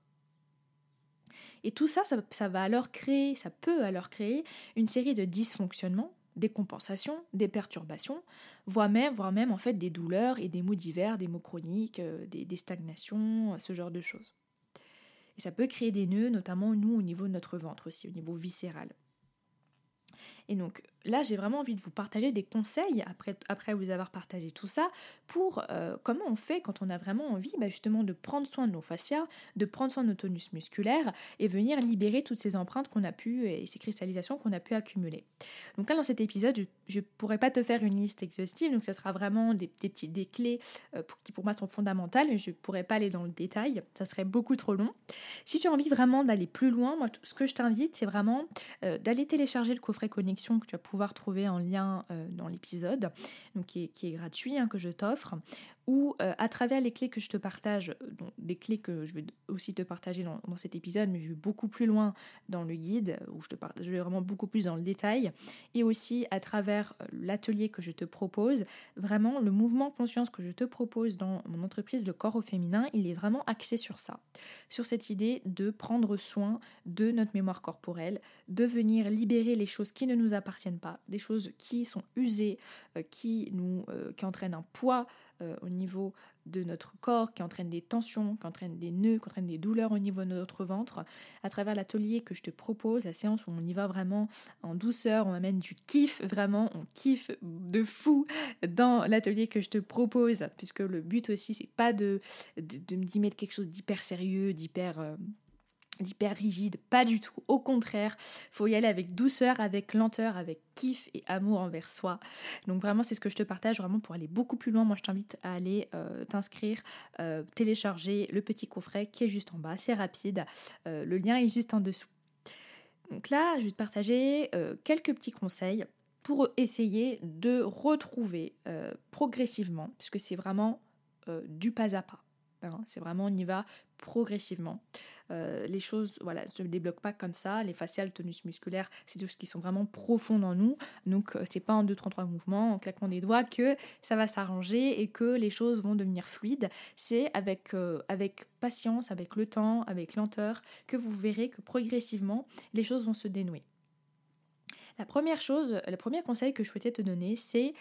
Et tout ça, ça, ça va alors créer, ça peut alors créer une série de dysfonctionnements des compensations, des perturbations, voire même, voire même en fait des douleurs et des maux divers, des maux chroniques, euh, des, des, stagnations, ce genre de choses. Et ça peut créer des nœuds, notamment nous au niveau de notre ventre aussi, au niveau viscéral. Et donc là, j'ai vraiment envie de vous partager des conseils après, après vous avoir partagé tout ça pour euh, comment on fait quand on a vraiment envie bah, justement de prendre soin de nos fascias, de prendre soin de nos tonus musculaires et venir libérer toutes ces empreintes qu'on a pu et ces cristallisations qu'on a pu accumuler. Donc là, dans cet épisode, je ne pourrais pas te faire une liste exhaustive, donc ça sera vraiment des, petits, des clés euh, qui pour moi sont fondamentales, mais je ne pourrais pas aller dans le détail, ça serait beaucoup trop long. Si tu as envie vraiment d'aller plus loin, moi, ce que je t'invite, c'est vraiment euh, d'aller télécharger le coffret connexion que tu vas pouvoir trouver en lien euh, dans l'épisode, qui est, gratuit, hein, que je t'offre, ou euh, à travers les clés que je te partage, donc des clés que je vais aussi te partager dans, cet épisode, mais je vais beaucoup plus loin dans le guide, où je te vraiment beaucoup plus dans le détail, et aussi à travers l'atelier que je te propose, vraiment le mouvement conscience que je te propose dans mon entreprise, le corps au féminin, il est vraiment axé sur ça, sur cette idée de prendre soin de notre mémoire corporelle, de venir libérer les choses qui ne nous appartiennent pas, des choses qui sont usées, euh, qui nous euh, qui entraînent un poids euh, au niveau de notre corps, qui entraînent des tensions, qui entraînent des nœuds, qui entraînent des douleurs au niveau de notre ventre. À travers l'atelier que je te propose, la séance où on y va vraiment en douceur, on amène du kiff, vraiment, on kiffe de fou dans l'atelier que je te propose, puisque le but aussi, c'est pas de, de, me mettre quelque chose d'hyper sérieux, d'hyper d'hyper rigide, pas du tout. Au contraire, faut y aller avec douceur, avec lenteur, avec kiff et amour envers soi. Donc vraiment, c'est ce que je te partage vraiment pour aller beaucoup plus loin. Moi, je t'invite à aller euh, t'inscrire, euh, télécharger le petit coffret qui est juste en bas. C'est rapide. Euh, le lien est juste en dessous. Donc là, je vais te partager quelques petits conseils pour essayer de retrouver progressivement, puisque c'est vraiment du pas à pas. Hein. c'est vraiment on y va progressivement. Euh, les choses voilà, ne se débloquent pas comme ça. Les faciales, tonus musculaire, c'est des choses qui sont vraiment profondes en nous. Donc euh, c'est pas en 2, 3, 3 mouvements, en claquant des doigts que ça va s'arranger et que les choses vont devenir fluides. C'est avec, euh, avec patience, avec le temps, avec lenteur, que vous verrez que progressivement les choses vont se dénouer. La première chose, le premier conseil que je souhaitais te donner, c'est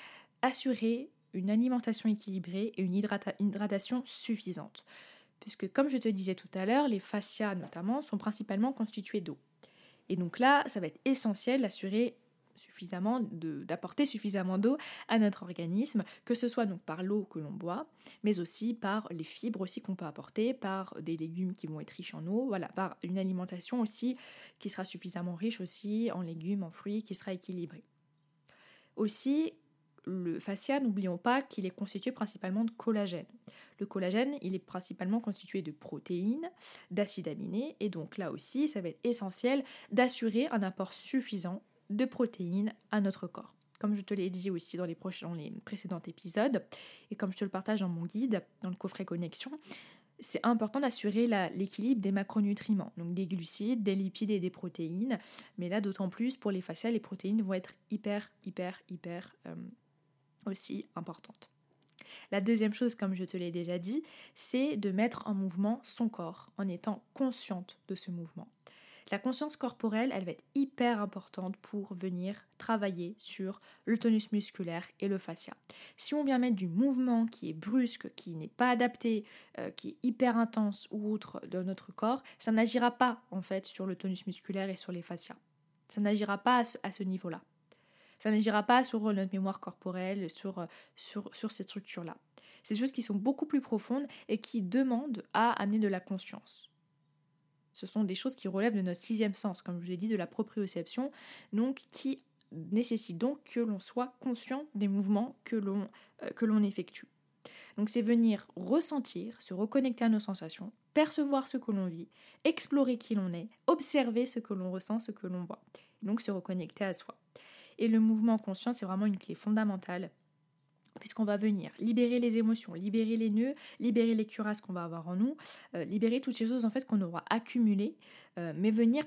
assurer une alimentation équilibrée et une hydratation suffisante. Puisque comme je te disais tout à l'heure, les fascias notamment sont principalement constitués d'eau. Et donc là, ça va être essentiel d'assurer suffisamment d'apporter suffisamment d'eau à notre organisme, que ce soit donc par l'eau que l'on boit, mais aussi par les fibres aussi qu'on peut apporter, par des légumes qui vont être riches en eau, voilà, par une alimentation aussi qui sera suffisamment riche aussi en légumes, en fruits, qui sera équilibrée. Aussi, le fascia, n'oublions pas qu'il est constitué principalement de collagène. Le collagène, il est principalement constitué de protéines, d'acides aminés, et donc là aussi, ça va être essentiel d'assurer un apport suffisant de protéines à notre corps. Comme je te l'ai dit aussi dans les, précédents épisodes, et comme je te le partage dans mon guide, dans le coffret connexion, c'est important d'assurer l'équilibre des macronutriments, donc des glucides, des lipides et des protéines. Mais là, d'autant plus pour les fascias, les protéines vont être hyper, hyper, hyper euh, aussi importante. La deuxième chose, comme je te l'ai déjà dit, c'est de mettre en mouvement son corps en étant consciente de ce mouvement. La conscience corporelle, elle va être hyper importante pour venir travailler sur le tonus musculaire et le fascia. Si on vient mettre du mouvement qui est brusque, qui n'est pas adapté, euh, qui est hyper intense ou autre dans notre corps, ça n'agira pas en fait sur le tonus musculaire et sur les fascias. Ça n'agira pas à ce niveau-là. Ça n'agira pas sur notre mémoire corporelle, sur, sur, sur ces structures-là. C'est des choses qui sont beaucoup plus profondes et qui demandent à amener de la conscience. Ce sont des choses qui relèvent de notre sixième sens, comme je vous ai dit, de la proprioception, donc qui nécessitent donc que l'on soit conscient des mouvements que l'on euh, effectue. Donc c'est venir ressentir, se reconnecter à nos sensations, percevoir ce que l'on vit, explorer qui l'on est, observer ce que l'on ressent, ce que l'on voit. donc se reconnecter à soi. Et le mouvement conscient, c'est vraiment une clé fondamentale puisqu'on va venir libérer les émotions, libérer les nœuds, libérer les cuirasses qu'on va avoir en nous, euh, libérer toutes ces choses en fait qu'on aura accumulées, euh, mais venir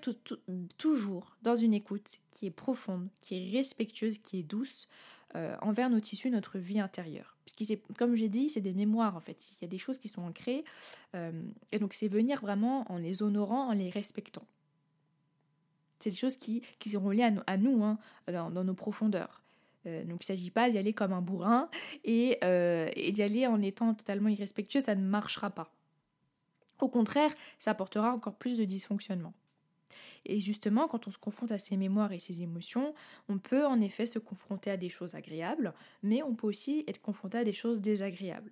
toujours dans une écoute qui est profonde, qui est respectueuse, qui est douce euh, envers nos tissus, notre vie intérieure. Puisque comme j'ai dit, c'est des mémoires en fait, il y a des choses qui sont ancrées, et donc c'est venir vraiment en les honorant, en les respectant. C'est des choses qui, qui sont reliées à, nous, hein, dans, nos profondeurs. Euh, donc il ne s'agit pas d'y aller comme un bourrin et, euh, et d'y aller en étant totalement irrespectueux, ça ne marchera pas. Au contraire, ça apportera encore plus de dysfonctionnement. Et justement, quand on se confronte à ses mémoires et ses émotions, on peut en effet se confronter à des choses agréables, mais on peut aussi être confronté à des choses désagréables,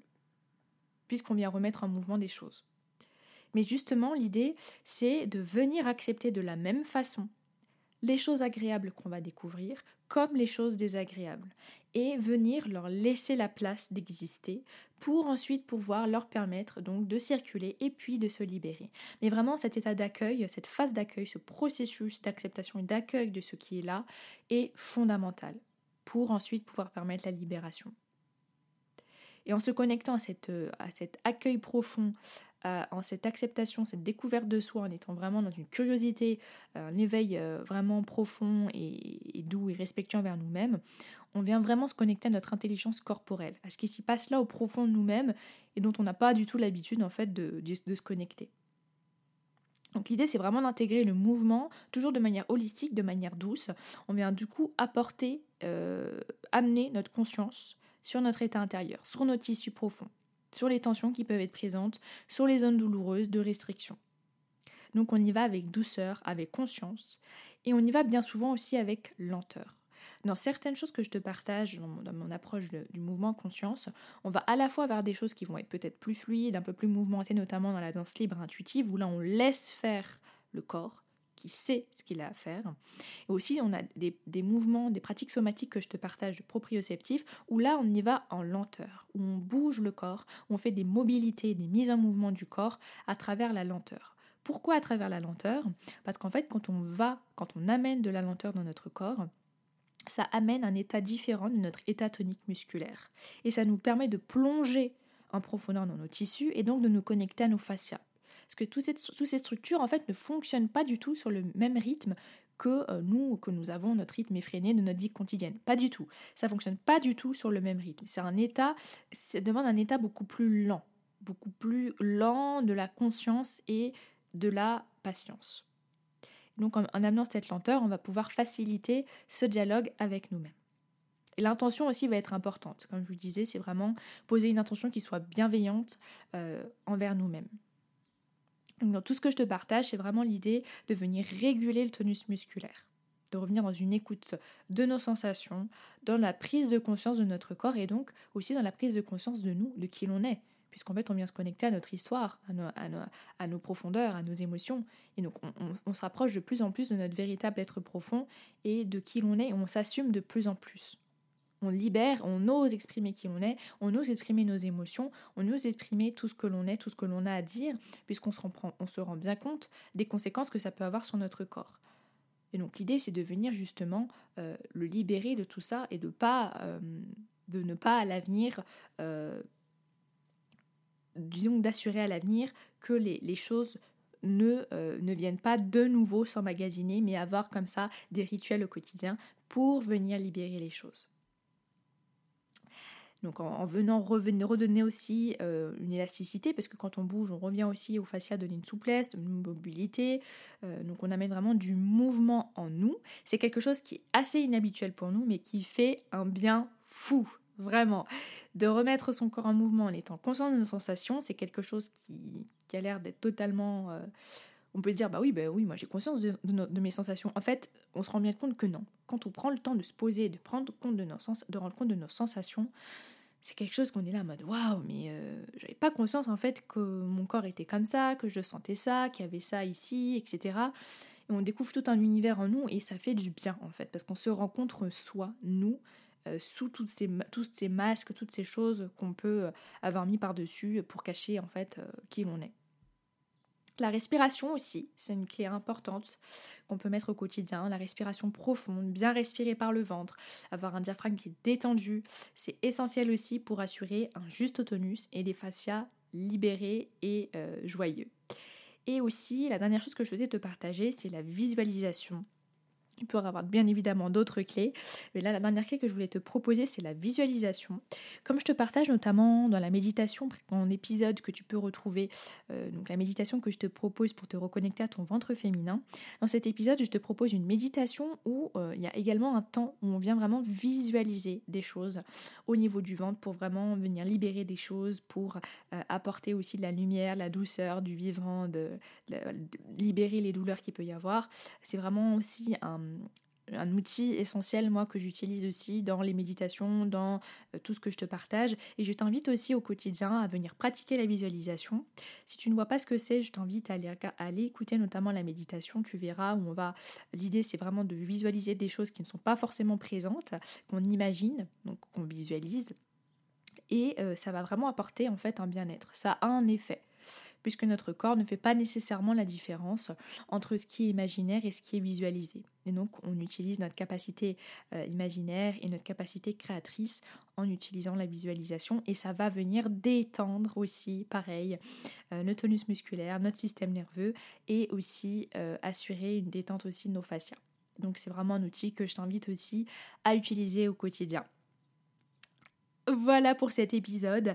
puisqu'on vient remettre en mouvement des choses. Mais justement, l'idée, c'est de venir accepter de la même façon les choses agréables qu'on va découvrir comme les choses désagréables et venir leur laisser la place d'exister pour ensuite pouvoir leur permettre donc de circuler et puis de se libérer. Mais vraiment cet état d'accueil, cette phase d'accueil, ce processus d'acceptation et d'accueil de ce qui est là est fondamental pour ensuite pouvoir permettre la libération. Et en se connectant à, euh, cet accueil profond, en cette acceptation, cette découverte de soi, en étant vraiment dans une curiosité, un éveil euh, vraiment profond et, doux et respectueux envers nous-mêmes, on vient vraiment se connecter à notre intelligence corporelle, à ce qui s'y passe là au profond de nous-mêmes et dont on n'a pas du tout l'habitude en fait de, se connecter. Donc l'idée c'est vraiment d'intégrer le mouvement toujours de manière holistique, de manière douce. On vient du coup apporter, euh, amener notre conscience sur notre état intérieur, sur nos tissus profonds, sur les tensions qui peuvent être présentes, sur les zones douloureuses de restriction. Donc on y va avec douceur, avec conscience, et on y va bien souvent aussi avec lenteur. Dans certaines choses que je te partage dans mon, approche du mouvement conscience, on va à la fois avoir des choses qui vont être peut-être plus fluides, un peu plus mouvementées, notamment dans la danse libre intuitive, où là on laisse faire le corps, qui sait ce qu'il a à faire. Et aussi, on a des, mouvements, des pratiques somatiques que je te partage de proprioceptif, où là, on y va en lenteur, où on bouge le corps, où on fait des mobilités, des mises en mouvement du corps à travers la lenteur. Pourquoi à travers la lenteur? Parce qu'en fait, quand on va, quand on amène de la lenteur dans notre corps, ça amène un état différent de notre état tonique musculaire. Et ça nous permet de plonger en profondeur dans nos tissus et donc de nous connecter à nos fascias. Parce que toutes ces, structures, en fait, ne fonctionnent pas du tout sur le même rythme que euh, nous, que nous avons notre rythme effréné de notre vie quotidienne. Pas du tout. Ça fonctionne pas du tout sur le même rythme. C'est un état, ça demande un état beaucoup plus lent, beaucoup plus lent de la conscience et de la patience. Donc en, amenant cette lenteur, on va pouvoir faciliter ce dialogue avec nous-mêmes. Et l'intention aussi va être importante. Comme je vous le disais, c'est vraiment poser une intention qui soit bienveillante euh, envers nous-mêmes. Donc, tout ce que je te partage, c'est vraiment l'idée de venir réguler le tonus musculaire, de revenir dans une écoute de nos sensations, dans la prise de conscience de notre corps et donc aussi dans la prise de conscience de nous, de qui l'on est, puisqu'en fait on vient se connecter à notre histoire, à nos, profondeurs, à nos émotions, et donc on, on, se rapproche de plus en plus de notre véritable être profond et de qui l'on est, et on s'assume de plus en plus on libère, on ose exprimer qui on est, on ose exprimer nos émotions, on ose exprimer tout ce que l'on est, tout ce que l'on a à dire, puisqu'on se, rend bien compte des conséquences que ça peut avoir sur notre corps. Et donc l'idée, c'est de venir justement euh, le libérer de tout ça et de, pas, euh, de ne pas à l'avenir, euh, disons d'assurer à l'avenir que les, les choses ne, ne, viennent pas de nouveau s'emmagasiner, mais avoir comme ça des rituels au quotidien pour venir libérer les choses. Donc en, venant redonner aussi euh, une élasticité, parce que quand on bouge, on revient aussi au fascia, donner une souplesse, une mobilité. Euh, donc on amène vraiment du mouvement en nous. C'est quelque chose qui est assez inhabituel pour nous, mais qui fait un bien fou. Vraiment, de remettre son corps en mouvement en étant conscient de nos sensations, c'est quelque chose qui, a l'air d'être totalement euh, on peut dire bah oui bah oui moi j'ai conscience de, mes sensations en fait on se rend bien compte que non quand on prend le temps de se poser de prendre nos sens de rendre compte de nos sensations c'est quelque chose qu'on est là en mode waouh, mais euh, j'avais pas conscience en fait que mon corps était comme ça, que je sentais ça, qu'il y avait ça ici, etc. Et on découvre tout un univers en nous et ça fait du bien en fait, parce qu'on se rencontre soi, nous, euh, sous toutes ces, tous ces masques, toutes ces choses qu'on peut euh, avoir mis par-dessus pour cacher en fait qui l'on est. La respiration aussi, c'est une clé importante qu'on peut mettre au quotidien. La respiration profonde, bien respirer par le ventre, avoir un diaphragme qui est détendu, c'est essentiel aussi pour assurer un juste tonus et des fascias libérés et euh, joyeux. Et aussi, la dernière chose que je souhaitais te partager, c'est la visualisation Il peut y avoir bien évidemment d'autres clés, mais là la dernière clé que je voulais te proposer c'est la visualisation. Comme je te partage notamment dans la méditation, en épisode que tu peux retrouver, euh, donc la méditation que je te propose pour te reconnecter à ton ventre féminin, dans cet épisode je te propose une méditation où euh, il y a également un temps où on vient vraiment visualiser des choses au niveau du ventre pour vraiment venir libérer des choses, pour euh, apporter aussi de la lumière, la douceur, du vivant, de libérer les douleurs qu'il peut y avoir. C'est vraiment aussi un un outil essentiel moi que j'utilise aussi dans les méditations, dans euh, tout ce que je te partage et je t'invite aussi au quotidien à venir pratiquer la visualisation. Si tu ne vois pas ce que c'est, je t'invite à aller, écouter notamment la méditation, tu verras où on va l'idée c'est vraiment de visualiser des choses qui ne sont pas forcément présentes, qu'on imagine, donc qu'on visualise et euh, ça va vraiment apporter en fait un bien-être. Ça a un effet puisque notre corps ne fait pas nécessairement la différence entre ce qui est imaginaire et ce qui est visualisé. Et donc on utilise notre capacité euh, imaginaire et notre capacité créatrice en utilisant la visualisation et ça va venir détendre aussi, pareil, euh, notre tonus musculaire, notre système nerveux et aussi euh, assurer une détente aussi de nos fascias. Donc c'est vraiment un outil que je t'invite aussi à utiliser au quotidien. Voilà pour cet épisode.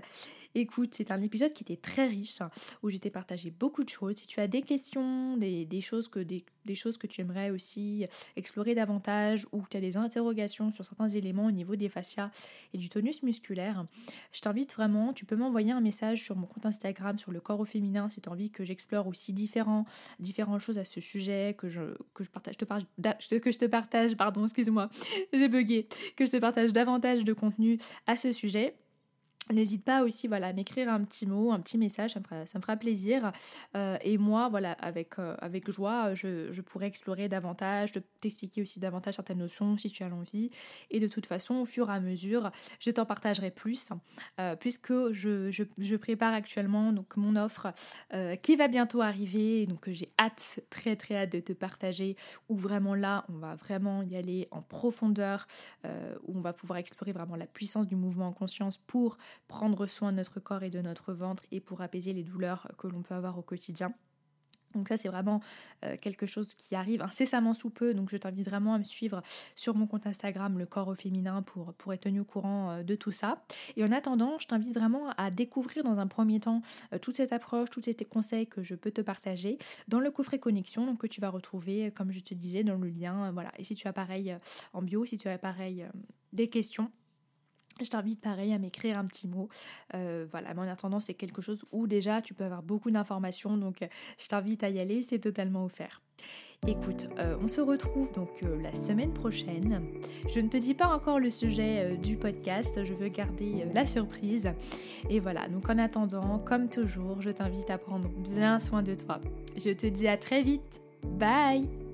Écoute, c'est un épisode qui était très riche, où je t'ai partagé beaucoup de choses. Si tu as des questions, des, choses, que, des, choses que tu aimerais aussi explorer davantage, ou que tu as des interrogations sur certains éléments au niveau des fascias et du tonus musculaire, je t'invite vraiment, tu peux m'envoyer un message sur mon compte Instagram, sur le corps au féminin, si tu as envie que j'explore aussi différents, différentes choses à ce sujet, que je, que je partage, que je te partage, pardon, excuse-moi, j'ai bugué, que je te partage davantage de contenu à ce sujet. N'hésite pas aussi voilà, à m'écrire un petit mot, un petit message, ça me fera, plaisir. Euh, et moi, voilà, avec, euh, avec joie, je, je, pourrais explorer davantage, t'expliquer aussi davantage certaines notions si tu as l'envie. Et de toute façon, au fur et à mesure, je t'en partagerai plus, euh, puisque je, je, je, prépare actuellement donc, mon offre qui va bientôt arriver, donc j'ai hâte, très très hâte de te partager, où vraiment là, on va vraiment y aller en profondeur, où on va pouvoir explorer vraiment la puissance du mouvement en conscience pour prendre soin de notre corps et de notre ventre et pour apaiser les douleurs que l'on peut avoir au quotidien. Donc ça c'est vraiment euh, quelque chose qui arrive incessamment sous peu, donc je t'invite vraiment à me suivre sur mon compte Instagram, le corps au féminin, pour, être tenu au courant euh, de tout ça. Et en attendant, je t'invite vraiment à découvrir dans un premier temps euh, toute cette approche, tous ces conseils que je peux te partager dans le coffret connexion, que tu vas retrouver, comme je te disais, dans le lien. voilà. Et si tu as pareil en bio, si tu as pareil des questions, je t'invite pareil à m'écrire un petit mot. Euh, voilà, mais en attendant, c'est quelque chose où déjà tu peux avoir beaucoup d'informations, donc je t'invite à y aller, c'est totalement offert. Écoute, euh, on se retrouve donc euh, la semaine prochaine. Je ne te dis pas encore le sujet du podcast, je veux garder la surprise. Et voilà, donc en attendant, comme toujours, je t'invite à prendre bien soin de toi. Je te dis à très vite. Bye